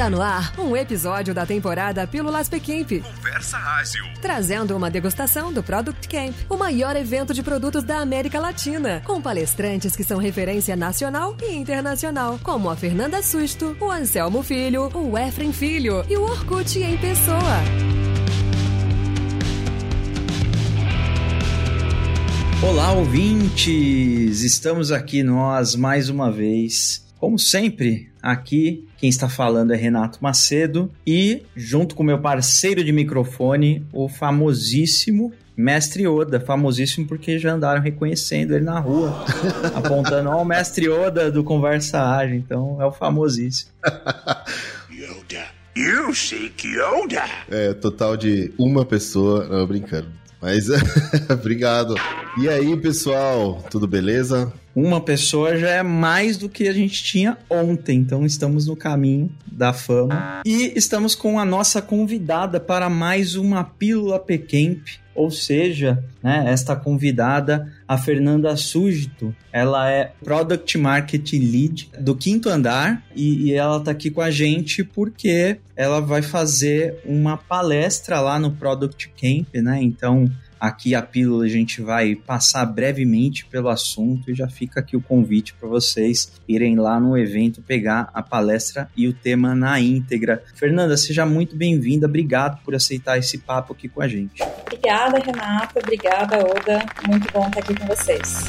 Está no ar um episódio da temporada Pílulas Pequimp. Conversa Ágil. Trazendo uma degustação do Product Camp, o maior evento de produtos da América Latina, com palestrantes que são referência nacional e internacional, como a Fernanda Susto, o Anselmo Filho, o Efrem Filho e o Orkut em pessoa. Olá, ouvintes! Estamos aqui nós mais uma vez. Como sempre, aqui quem está falando é Renato Macedo e, junto com meu parceiro de microfone, o famosíssimo Mestre Oda, famosíssimo porque já andaram reconhecendo ele na rua, apontando, ó, o Mestre Oda do Conversa Ágil, então é o famosíssimo. Yoda. You seek Yoda. É, total de uma pessoa. Não, brincando. Mas obrigado. E aí, pessoal, tudo beleza? Uma pessoa já é mais do que a gente tinha ontem, então estamos no caminho da fama. E estamos com a nossa convidada para mais uma Pílula Pequemp, ou seja, né, esta convidada, a Fernanda Súgito, ela é Product Marketing Lead do Quinto Andar e, e ela está aqui com a gente porque ela vai fazer uma palestra lá no Product Camp, né? Então, aqui a pílula a gente vai passar brevemente pelo assunto e já fica aqui o convite para vocês irem lá no evento pegar a palestra e o tema na íntegra. Fernanda, seja muito bem-vinda, obrigado por aceitar esse papo aqui com a gente. Obrigada, Renata, obrigada, Oda, muito bom estar aqui com vocês.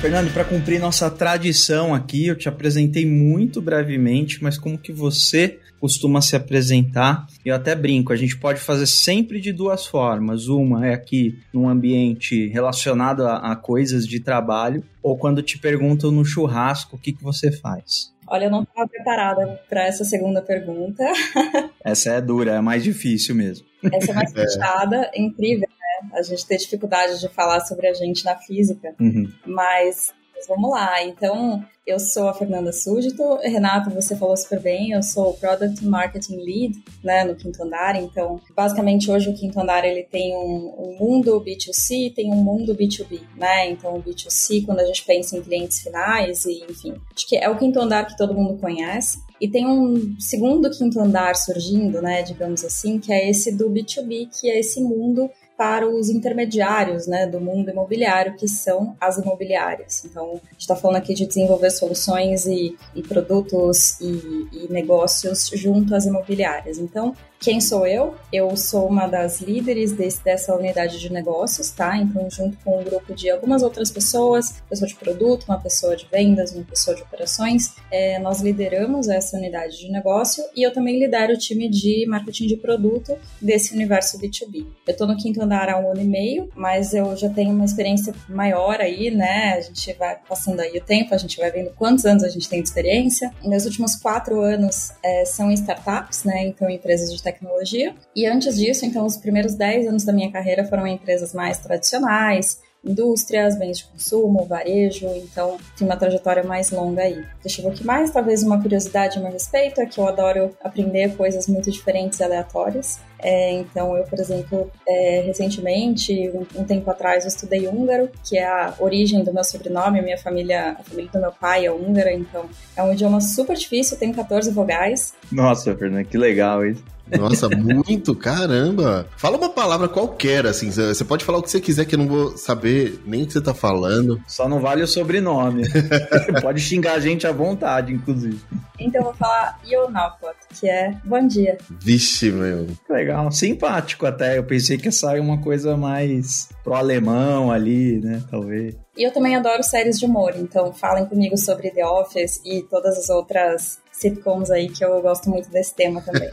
Fernando, para cumprir nossa tradição aqui, eu te apresentei muito brevemente, mas como que você costuma se apresentar? Eu até brinco, a gente pode fazer sempre de duas formas. Uma é aqui num ambiente relacionado a, a coisas de trabalho, ou quando te perguntam no churrasco o que, que você faz. Olha, eu não estava preparada para essa segunda pergunta. Essa é dura, é mais difícil mesmo. Essa é mais fechada, é incrível, né? A gente ter dificuldade de falar sobre a gente na física. Uhum. Mas, mas vamos lá. Então, eu sou a Fernanda Súdito. Renato, você falou super bem. Eu sou Product Marketing Lead, né, no Quinto Andar. Então, basicamente, hoje o Quinto Andar ele tem um, um mundo B2C e tem um mundo B2B, né? Então, o B2C, quando a gente pensa em clientes finais e, enfim, acho que é o Quinto Andar que todo mundo conhece. E tem um segundo quinto andar surgindo, né, digamos assim, que é esse do B2B, que é esse mundo para os intermediários né, do mundo imobiliário, que são as imobiliárias. Então, a gente está falando aqui de desenvolver soluções e, e produtos e, e negócios junto às imobiliárias. Então, quem sou eu? Eu sou uma das líderes desse, dessa unidade de negócios, tá? Então, junto com um grupo de algumas outras pessoas, pessoa de produto, uma pessoa de vendas, uma pessoa de operações, é, nós lideramos essa unidade de negócio e eu também lidero o time de marketing de produto desse universo B2B. Eu tô no quinto andar há um ano e meio, mas eu já tenho uma experiência maior aí, né? A gente vai passando aí o tempo, a gente vai vendo quantos anos a gente tem de experiência. Meus últimos quatro anos é, são em startups, né? Então, empresas de tecnologia. E antes disso, então, os primeiros 10 anos da minha carreira foram em empresas mais tradicionais, indústrias, bens de consumo, varejo, então tem uma trajetória mais longa aí. Deixa eu ver o que mais, talvez uma curiosidade a meu respeito é que eu adoro aprender coisas muito diferentes e aleatórias. É, então, eu, por exemplo, é, recentemente, um, um, tempo atrás, eu estudei húngaro, que é a origem do meu sobrenome, minha família, a família do meu pai é húngara, então é um idioma super difícil, tem 14 vogais. Nossa, Fernanda, que legal isso. Nossa, muito, caramba. Fala uma palavra qualquer, assim. Você pode falar o que você quiser, que eu não vou saber nem o que você tá falando. Só não vale o sobrenome. pode xingar a gente à vontade, inclusive. Então eu vou falar Ionapot, que é bom dia. Vixe, meu. Legal, simpático até. Eu pensei que ia sair uma coisa mais pro alemão ali, né? Talvez. E eu também adoro séries de humor, então falem comigo sobre The Office e todas as outras sitcoms aí que eu gosto muito desse tema também.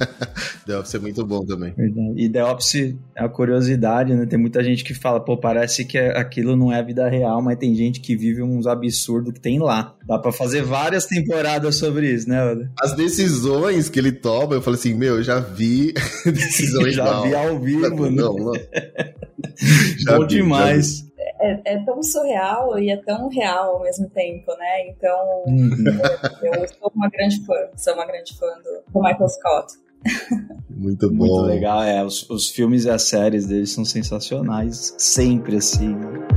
The Office é muito bom também. Verdade. E The Office é a curiosidade, né? Tem muita gente que fala, pô, parece que aquilo não é vida real, mas tem gente que vive uns absurdos que tem lá. Dá pra fazer várias temporadas sobre isso, né, Oda? As decisões que ele toma, eu falo assim, meu, eu já vi decisões Já mal. vi ao vivo, não, né? Não, não. Bom demais. É, é, tão surreal e é tão real ao mesmo tempo, né? Então, Uhum. eu, eu sou uma grande fã, sou uma grande fã do, do Michael Scott. Muito bom. Muito legal, é. Os, os filmes e as séries deles são sensacionais, sempre assim. né?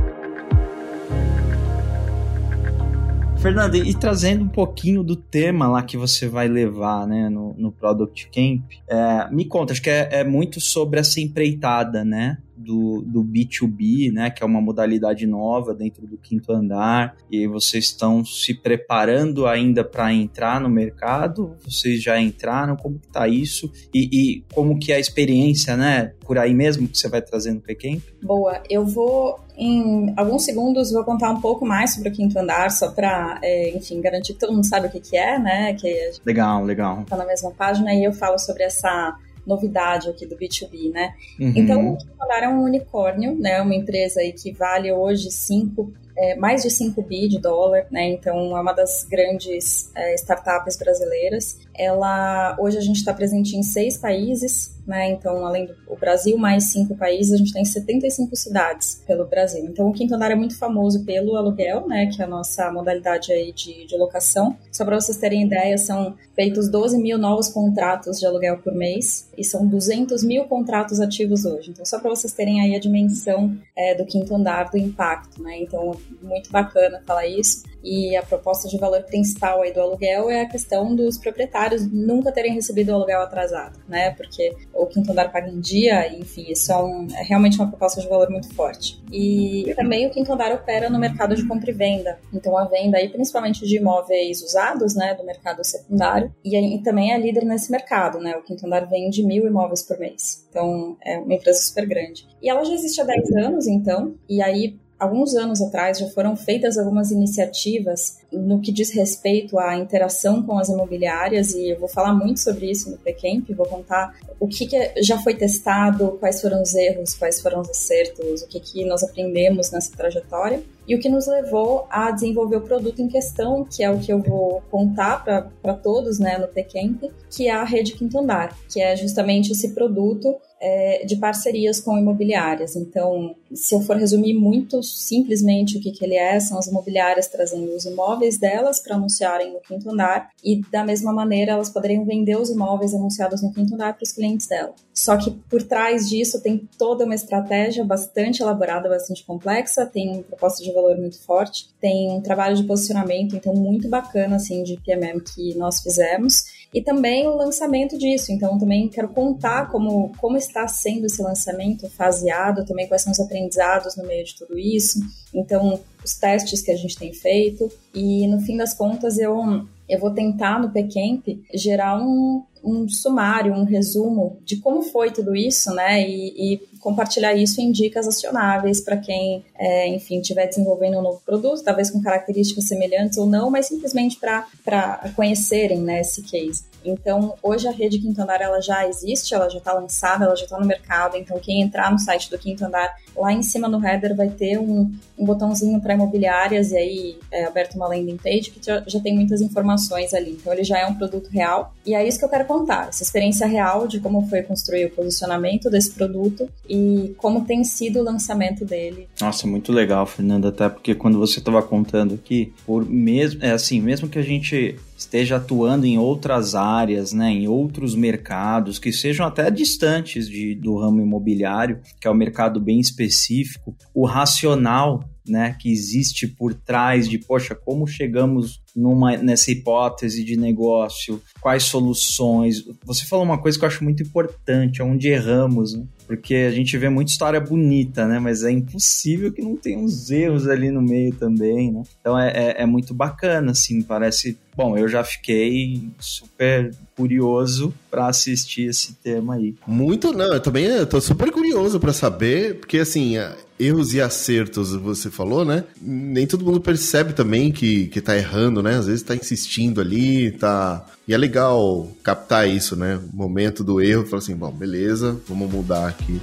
Fernanda, e trazendo um pouquinho do tema lá que você vai levar, né, no, no Product Camp, é, me conta, acho que é, é muito sobre essa empreitada, né? Do, do B2B, né, que é uma modalidade nova dentro do quinto andar, e vocês estão se preparando ainda para entrar no mercado? Vocês já entraram? Como que tá isso? E, e, como que é a experiência, né, por aí mesmo que você vai trazendo no Pequem? Boa, eu vou em alguns segundos vou contar um pouco mais sobre o quinto andar, só para, é, enfim, garantir que todo mundo sabe o que, que é, né? Que legal, legal. Tá na mesma página e eu falo sobre essa novidade aqui do B2B, né? Uhum. Então, o é um unicórnio, né? Uma empresa aí que vale hoje 5 é, mais de 5 bi de dólar, né? Então é uma das grandes é, startups brasileiras. Ela hoje a gente está presente em seis países, né? Então, além do Brasil, mais cinco países, a gente tem 75 cidades pelo Brasil. Então, o Quinto Andar é muito famoso pelo aluguel, né? Que é a nossa modalidade aí de, de locação. Só para vocês terem ideia, são feitos 12 mil novos contratos de aluguel por mês e são 200 mil contratos ativos hoje. Então, só para vocês terem aí a dimensão é, do Quinto Andar, do impacto, né? Então, muito bacana falar isso. E a proposta de valor principal aí do aluguel é a questão dos proprietários nunca terem recebido o aluguel atrasado, né? Porque o quinto andar paga em dia, enfim, isso é, um, é realmente uma proposta de valor muito forte. E também o quinto andar opera no mercado de compra e venda. Então a venda aí, principalmente de imóveis usados, né, do mercado secundário, e, e também é líder nesse mercado, né? O quinto andar vende mil imóveis por mês. Então é uma empresa super grande. E ela já existe há 10 anos, então, e aí alguns anos atrás já foram feitas algumas iniciativas no que diz respeito à interação com as imobiliárias e eu vou falar muito sobre isso no Pcamp, vou contar o que, que, já foi testado, quais foram os erros, quais foram os acertos, o que, que nós aprendemos nessa trajetória e o que nos levou a desenvolver o produto em questão, que é o que eu vou contar para todos né, no Pcamp, que é a rede Quinto Andar, que é justamente esse produto é, de parcerias com imobiliárias. Então, se eu for resumir muito simplesmente o que, que ele é, são as imobiliárias trazendo os imóveis delas para anunciarem no quinto andar e, da mesma maneira, elas poderiam vender os imóveis anunciados no quinto andar para os clientes dela. Só que por trás disso tem toda uma estratégia bastante elaborada, bastante complexa, tem uma proposta de valor muito forte, tem um trabalho de posicionamento, então, muito bacana, assim, de PMM que nós fizemos e também o lançamento disso. Então, também quero contar como, como está sendo esse lançamento faseado, também quais são os aprendizados no meio de tudo isso. Então, os testes que a gente tem feito. E, no fim das contas, eu, eu vou tentar no PCamp gerar um, um sumário, um resumo de como foi tudo isso, né? E, e compartilhar isso em dicas acionáveis para quem, é, enfim, estiver desenvolvendo um novo produto, talvez com características semelhantes ou não, mas simplesmente para conhecerem né, esse case. Então, hoje a rede Quinto Andar ela já existe, ela já está lançada, ela já está no mercado. Então, quem entrar no site do Quinto Andar, lá em cima no header vai ter um, um botãozinho para imobiliárias e aí é aberto uma landing page que já, já tem muitas informações ali. Então, ele já é um produto real. E é isso que eu quero contar, essa experiência real de como foi construir o posicionamento desse produto e como tem sido o lançamento dele. Nossa, muito legal, Fernanda, até porque quando você estava contando aqui, por mesmo, é assim, mesmo que a gente esteja atuando em outras áreas, né, em outros mercados que sejam até distantes de, do ramo imobiliário, que é um mercado bem específico, o racional né, que existe por trás de, poxa, como chegamos numa, nessa hipótese de negócio, quais soluções. Você falou uma coisa que eu acho muito importante, onde erramos, né? Porque a gente vê muita história bonita, né? Mas é impossível que não tenha uns erros ali no meio também, né? Então é, é, é muito bacana, assim, parece. Bom, eu já fiquei super curioso para assistir esse tema aí. Muito, não, eu também eu tô super curioso para saber, porque assim, erros e acertos, você falou, né? Nem todo mundo percebe também que, que tá errando, né? Às vezes tá insistindo ali, tá. E é legal captar isso, né? O momento do erro, falar assim, bom, beleza, vamos mudar aqui.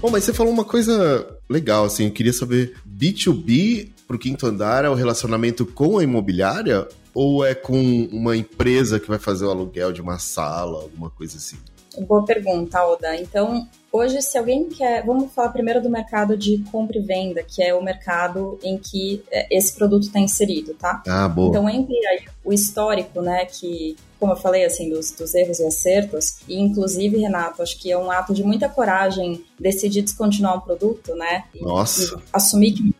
Bom, mas você falou uma coisa legal, assim, eu queria saber, B2B pro quinto andar é o relacionamento com a imobiliária ou é com uma empresa que vai fazer o aluguel de uma sala, alguma coisa assim? Boa pergunta, Oda. Então, Hoje, se alguém quer. Vamos falar primeiro do mercado de compra e venda, que é o mercado em que é, esse produto está inserido, tá? Ah, boa. Então, entre aí o histórico, né, que como eu falei, assim, dos, dos, erros e acertos. E, inclusive, Renato, acho que é um ato de muita coragem decidir descontinuar um produto, né? E, Nossa. E assumir que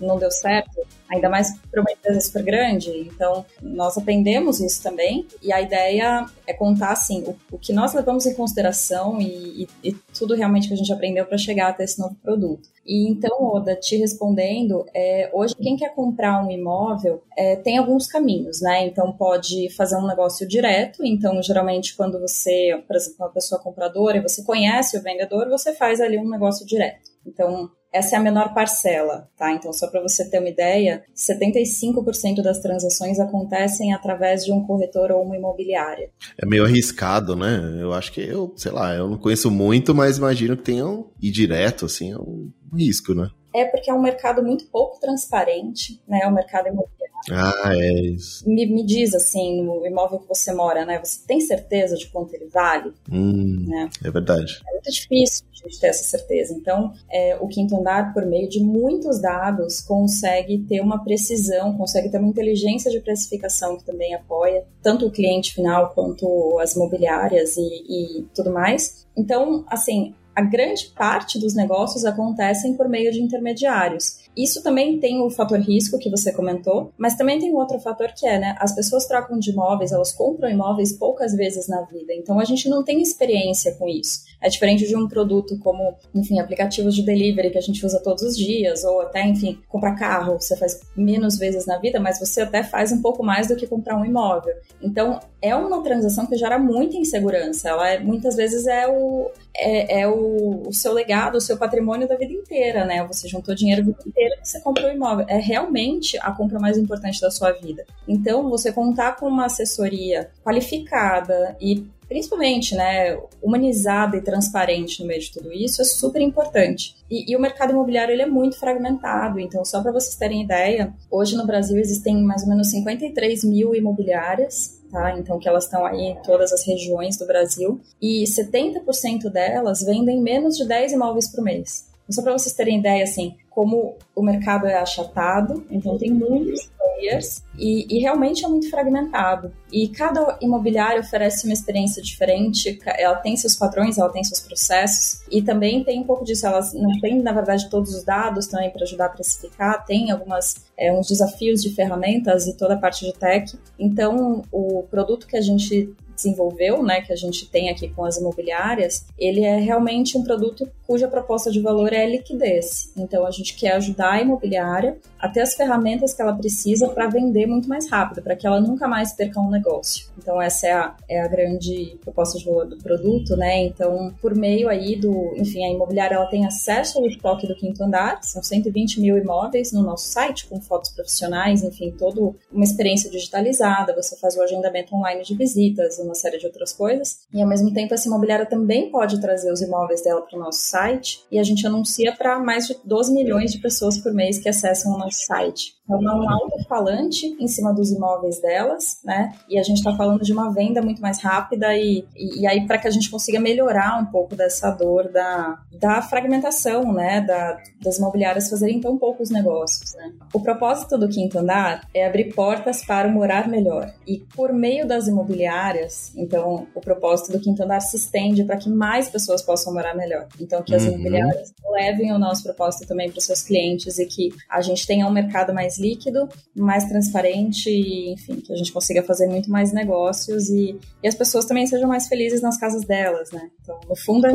não deu certo ainda mais para uma empresa super grande. Então, nós aprendemos isso também. E a ideia é contar, assim, o, o que nós levamos em consideração e, e, e tudo realmente que a gente aprendeu para chegar até esse novo produto. E então, Oda, te respondendo, é, hoje quem quer comprar um imóvel é, tem alguns caminhos, né? Então, pode fazer um negócio direto. Então, geralmente, quando você, por exemplo, uma pessoa compradora e você conhece o vendedor, você faz ali um negócio direto. Então, essa é a menor parcela, tá? Então, só para você ter uma ideia, 75% das transações acontecem através de um corretor ou uma imobiliária. É meio arriscado, né? Eu acho que eu, sei lá, eu não conheço muito, mas imagino que tenham ir direto, assim, é um risco, né? É porque é um mercado muito pouco transparente, né? É um mercado imobiliário. Ah, é isso. Me, me diz assim, no imóvel que você mora, né? Você tem certeza de quanto ele vale? Hum, né? É verdade. É muito difícil de ter essa certeza. Então, é, o quinto andar, por meio de muitos dados, consegue ter uma precisão, consegue ter uma inteligência de precificação que também apoia tanto o cliente final quanto as imobiliárias e, e tudo mais. Então, assim, a grande parte dos negócios acontecem por meio de intermediários. Isso também tem o fator risco que você comentou, mas também tem outro fator que é, né? As pessoas trocam de imóveis, elas compram imóveis poucas vezes na vida, então a gente não tem experiência com isso. É diferente de um produto como, enfim, aplicativos de delivery que a gente usa todos os dias, ou até, enfim, comprar carro, você faz menos vezes na vida, mas você até faz um pouco mais do que comprar um imóvel. Então, é uma transação que gera muita insegurança. Ela é, muitas vezes é o, é, é o, o, seu legado, o seu patrimônio da vida inteira, né? Você juntou dinheiro a vida inteira e você comprou imóvel. É realmente a compra mais importante da sua vida. Então, você contar com uma assessoria qualificada e principalmente, né, humanizada e transparente no meio de tudo isso é super importante. E, e o mercado imobiliário ele é muito fragmentado, então só para vocês terem ideia, hoje no Brasil existem mais ou menos 53 mil imobiliárias Tá? Então, que elas estão aí em todas as regiões do Brasil. E 70% delas vendem menos de 10 imóveis por mês. Então, só para vocês terem ideia, assim, como o mercado é achatado, então tem muitos players e, e, realmente é muito fragmentado. E cada imobiliário oferece uma experiência diferente, ela tem seus padrões, ela tem seus processos e também tem um pouco disso, elas não têm, na verdade, todos os dados também para ajudar a precificar, tem algumas, é, uns desafios de ferramentas e toda a parte de tech. Então, o produto que a gente desenvolveu, né, que a gente tem aqui com as imobiliárias, ele é realmente um produto cuja proposta de valor é liquidez. Então a gente quer ajudar a imobiliária a ter as ferramentas que ela precisa para vender muito mais rápido, para que ela nunca mais perca um negócio. Então essa é a, é a grande proposta de valor do produto, né? Então por meio aí do, enfim, a imobiliária ela tem acesso ao estoque do quinto andar, são 120 mil imóveis no nosso site com fotos profissionais, enfim, toda uma experiência digitalizada. Você faz o agendamento online de visitas, uma série de outras coisas. E ao mesmo tempo, essa imobiliária também pode trazer os imóveis dela para o nosso site e a gente anuncia para mais de 12 milhões de pessoas por mês que acessam o nosso site. É um alto-falante em cima dos imóveis delas, né? E a gente está falando de uma venda muito mais rápida e, e, e aí para que a gente consiga melhorar um pouco dessa dor da, da fragmentação, né? Da, das imobiliárias fazerem tão poucos negócios, né? O propósito do quinto andar é abrir portas para morar melhor. E por meio das imobiliárias, então o propósito do quinto andar se estende para que mais pessoas possam morar melhor. Então que as uhum. imobiliárias levem o nosso propósito também para os seus clientes e que a gente tenha um mercado mais líquido, mais transparente enfim, que a gente consiga fazer muito mais negócios e, e as pessoas também sejam mais felizes nas casas delas, né? Então, no fundo é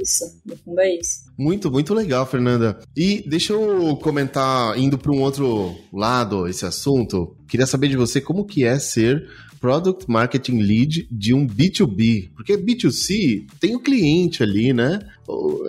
isso. No fundo é isso. Muito, muito legal, Fernanda. E deixa eu comentar, indo para um outro lado esse assunto, queria saber de você como que é ser Product Marketing Lead de um B2B. Porque B2C tem o cliente ali, né?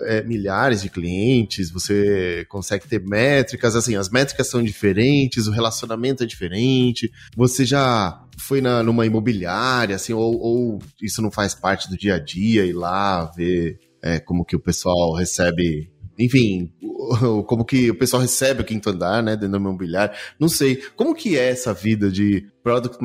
É, milhares de clientes, você consegue ter métricas, assim, as métricas são diferentes, o relacionamento é diferente. Você já foi na, numa imobiliária, assim, ou, ou isso não faz parte do dia a dia, ir lá ver é, como que o pessoal recebe enfim, como que o pessoal recebe o quinto andar, né, dentro do imobiliário. Não sei. Como que é essa vida de Product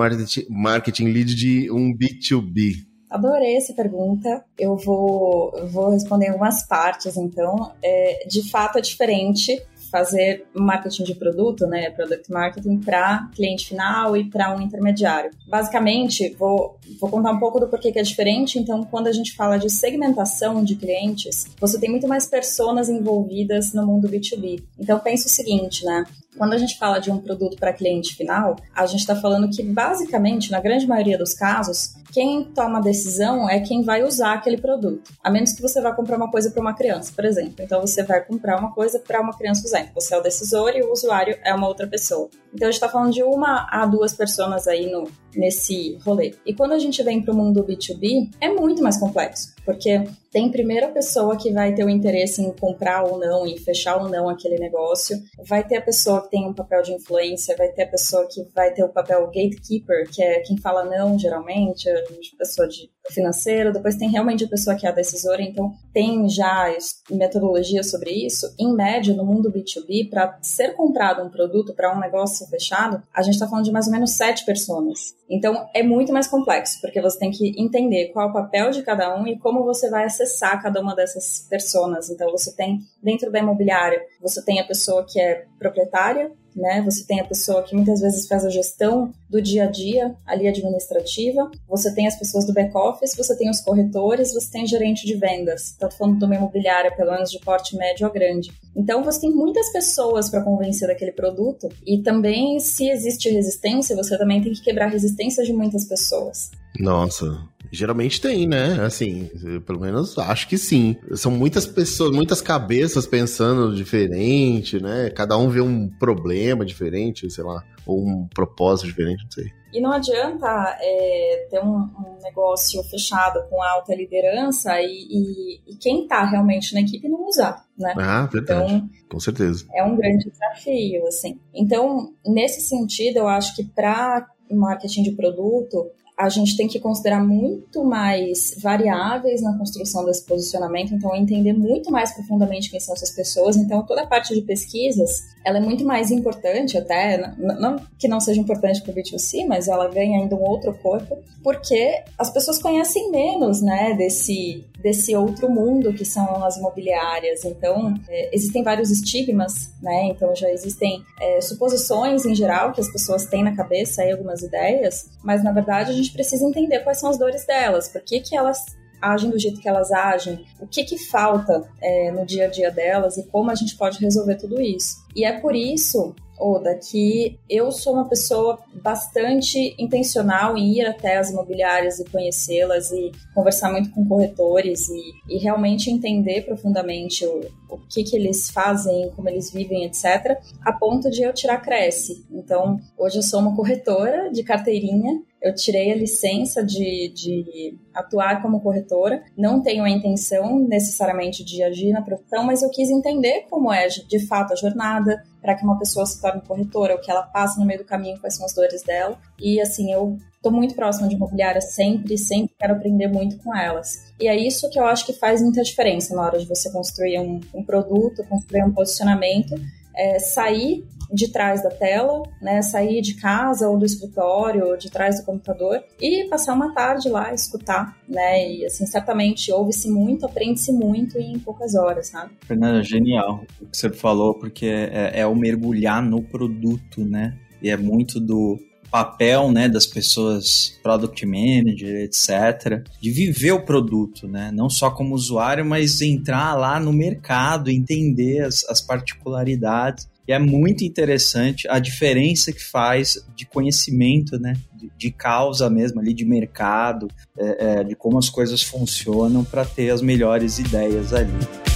Marketing, Lead de um B2B? Adorei essa pergunta. Eu vou, vou responder algumas partes, então. É, de fato, é diferente fazer marketing de produto, né, product marketing, para cliente final e para um intermediário. Basicamente, vou, vou contar um pouco do porquê que é diferente. Então, quando a gente fala de segmentação de clientes, você tem muito mais pessoas envolvidas no mundo B2B. Então, pense o seguinte, né? Quando a gente fala de um produto para cliente final, a gente está falando que, basicamente, na grande maioria dos casos, quem toma a decisão é quem vai usar aquele produto. A menos que você vá comprar uma coisa para uma criança, por exemplo. Então você vai comprar uma coisa para uma criança usar. Você é o decisor e o usuário é uma outra pessoa. Então a gente está falando de uma a duas pessoas aí no, nesse rolê. E quando a gente vem para o mundo B2B, é muito mais complexo, porque tem primeiro a pessoa que vai ter o interesse em comprar ou não, em fechar ou não aquele negócio, vai ter a pessoa que tem um papel de influência, vai ter a pessoa que vai ter o papel gatekeeper, que é quem fala não geralmente, a pessoa de financeiro, depois tem realmente a pessoa que é a decisora, então tem já metodologia sobre isso. Em média, no mundo B2B, para ser comprado um produto para um negócio fechado, a gente está falando de mais ou menos sete pessoas. Então é muito mais complexo, porque você tem que entender qual é o papel de cada um e como você vai acessar cada uma dessas pessoas. Então você tem dentro da imobiliária, você tem a pessoa que é proprietária, né? Você tem a pessoa que muitas vezes faz a gestão do dia a dia, ali administrativa, você tem as pessoas do back-office, você tem os corretores, você tem gerente de vendas. Estou falando de uma imobiliária, pelo menos de porte médio ou grande. Então você tem muitas pessoas para convencer daquele produto e também, se existe resistência, você também tem que quebrar a resistência de muitas pessoas. Nossa, Geralmente tem, né? Assim, pelo menos acho que sim. São muitas pessoas, muitas cabeças pensando diferente, né? Cada um vê um problema diferente, sei lá, ou um propósito diferente, não sei. E não adianta é, ter um, um, negócio fechado com alta liderança e, e, e quem está realmente na equipe não usar, né? Ah, verdade. Então, com certeza. É um grande desafio, assim. Então, nesse sentido, eu acho que para marketing de produto, a gente tem que considerar muito mais variáveis na construção desse posicionamento, então entender muito mais profundamente quem são essas pessoas. Então, toda a parte de pesquisas, ela é muito mais importante até, não que não seja importante para o B2C, mas ela ganha ainda um outro corpo, porque as pessoas conhecem menos, né, desse desse outro mundo que são as imobiliárias. Então, é, existem vários estigmas, né? Então, já existem é, suposições em geral que as pessoas têm na cabeça, aí, algumas ideias, mas na verdade a gente precisa entender quais são as dores delas, por que, que elas agem do jeito que elas agem, o que que falta é, no dia a dia delas e como a gente pode resolver tudo isso. E é por isso Oda, que eu sou uma pessoa bastante intencional em ir até as imobiliárias e conhecê-las e conversar muito com corretores e, e realmente entender profundamente o, o que, que eles fazem, como eles vivem, etc., a ponto de eu tirar Cresce. Então, hoje eu sou uma corretora de carteirinha eu tirei a licença de, de atuar como corretora. Não tenho a intenção necessariamente de agir na profissão, mas eu quis entender como é de fato a jornada para que uma pessoa se torne corretora, o que ela passa no meio do caminho, quais são as dores dela. E assim, eu estou muito próxima de imobiliária sempre, sempre quero aprender muito com elas. E é isso que eu acho que faz muita diferença na hora de você construir um, um produto, construir um posicionamento é, sair de trás da tela, né, sair de casa ou do escritório, ou de trás do computador e passar uma tarde lá, escutar, né, e assim, certamente ouve-se muito, aprende-se muito em poucas horas, sabe? Fernanda, genial o que você falou, porque é, é o mergulhar no produto, né, e é muito do papel, né, das pessoas, product manager, etc, de viver o produto, né, não só como usuário, mas entrar lá no mercado, entender as, as particularidades. E é muito interessante a diferença que faz de conhecimento, né, de, de causa mesmo ali, de mercado, é, é, de como as coisas funcionam para ter as melhores ideias ali.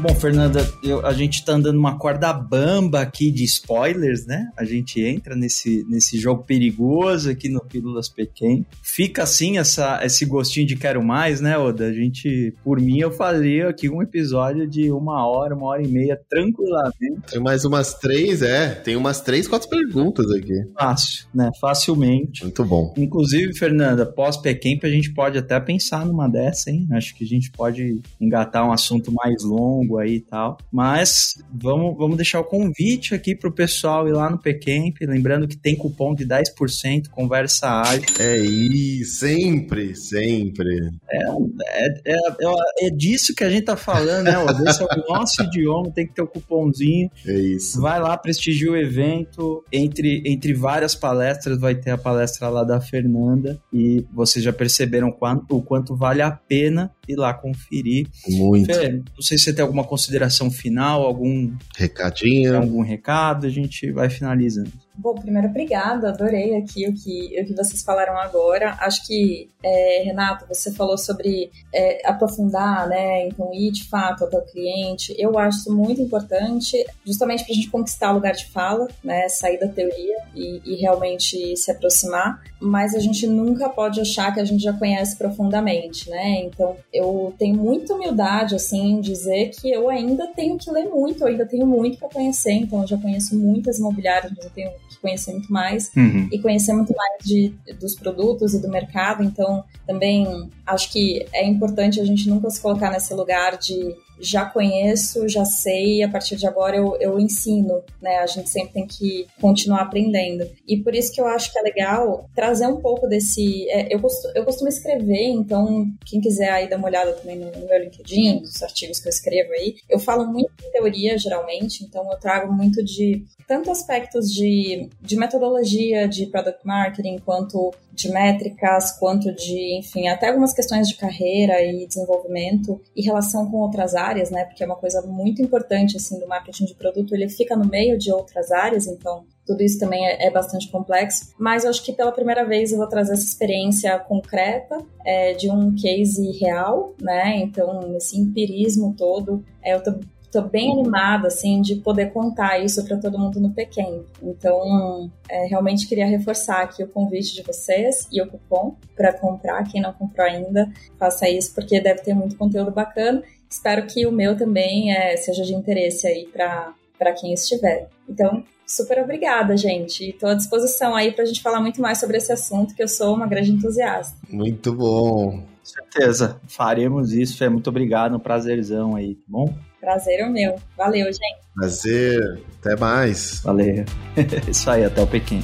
Bom, Fernanda, eu, a gente tá andando uma corda bamba aqui de spoilers, né? A gente entra nesse, nesse jogo perigoso aqui no Pílulas Pequen. Fica assim essa, esse gostinho de quero mais, né, Oda? A gente, por mim, eu faria aqui um episódio de uma hora, uma hora e meia, tranquilamente. Tem mais umas três, é. Tem umas três, quatro perguntas aqui. Fácil, né? Facilmente. Muito bom. Inclusive, Fernanda, pós-Pequemp, a gente pode até pensar numa dessa, hein? Acho que a gente pode engatar um assunto mais longo aí e tal. Mas vamos, vamos deixar o convite aqui pro pessoal ir lá no PCamp. Lembrando que tem cupom de 10%, conversa ágil. É isso, sempre, sempre. É, é, é, é, é disso que a gente tá falando, né? Esse é o nosso idioma, tem que ter o cupomzinho. É isso. Vai lá, prestigia o evento. Entre, entre várias palestras, vai ter a palestra lá da Fernanda. E vocês já perceberam quanto, o quanto vale a pena ir lá conferir. Muito. Fê, não sei se você tem alguma consideração final, algum Recadinho. algum recado, a gente vai finalizando. Bom, primeiro, obrigada, adorei aqui o que, o que vocês falaram agora. Acho que, é, Renato, você falou sobre é, aprofundar, né? Então, ir de fato até o cliente. Eu acho isso muito importante, justamente para a gente conquistar o lugar de fala, né? Sair da teoria e, e realmente se aproximar. Mas a gente nunca pode achar que a gente já conhece profundamente, né? Então, eu tenho muita humildade, assim, em dizer que eu ainda tenho que ler muito, eu ainda tenho muito para conhecer. Então, eu já conheço muitas imobiliárias, mas eu tenho que conhecer muito mais Uhum. e conhecer muito mais de, dos produtos e do mercado. Então, também acho que é importante a gente nunca se colocar nesse lugar de já conheço, já sei, a partir de agora eu, eu ensino, né? A gente sempre tem que continuar aprendendo. E por isso que eu acho que é legal trazer um pouco desse. é, eu, costumo, eu costumo escrever, então quem quiser aí dar uma olhada também no, no meu LinkedIn, dos artigos que eu escrevo aí, eu falo muito de teoria, geralmente, então eu trago muito de tanto aspectos de, de metodologia de product marketing, quanto de métricas, quanto de, enfim, até algumas questões de carreira e desenvolvimento e relação com outras áreas, né? Porque é uma coisa muito importante, assim, do marketing de produto, ele fica no meio de outras áreas, então tudo isso também é, é bastante complexo, mas eu acho que pela primeira vez eu vou trazer essa experiência concreta é, de um case real, né? Então, esse empirismo todo, é, eu tô tô bem animada, assim, de poder contar isso para todo mundo no Pequeno. Então, é, realmente queria reforçar aqui o convite de vocês e o cupom para comprar. Quem não comprou ainda, faça isso, porque deve ter muito conteúdo bacana. Espero que o meu também é, seja de interesse aí para quem estiver. Então, super obrigada, gente. Estou à disposição aí para a gente falar muito mais sobre esse assunto, que eu sou uma grande entusiasta. Muito bom. Com certeza, faremos isso. Fê. Muito obrigado, um prazerzão aí, tá bom? Prazer é o meu. Valeu, gente. Prazer. Até mais. Valeu. Isso aí, até o Pequim.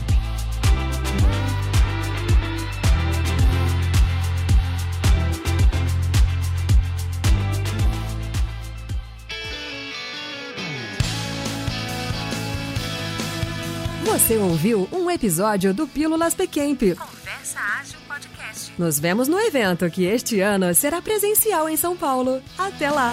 Você ouviu um episódio do Pílulas Pequemp. Conversa Ágil Podcast. Nos vemos no evento que este ano será presencial em São Paulo. Até lá!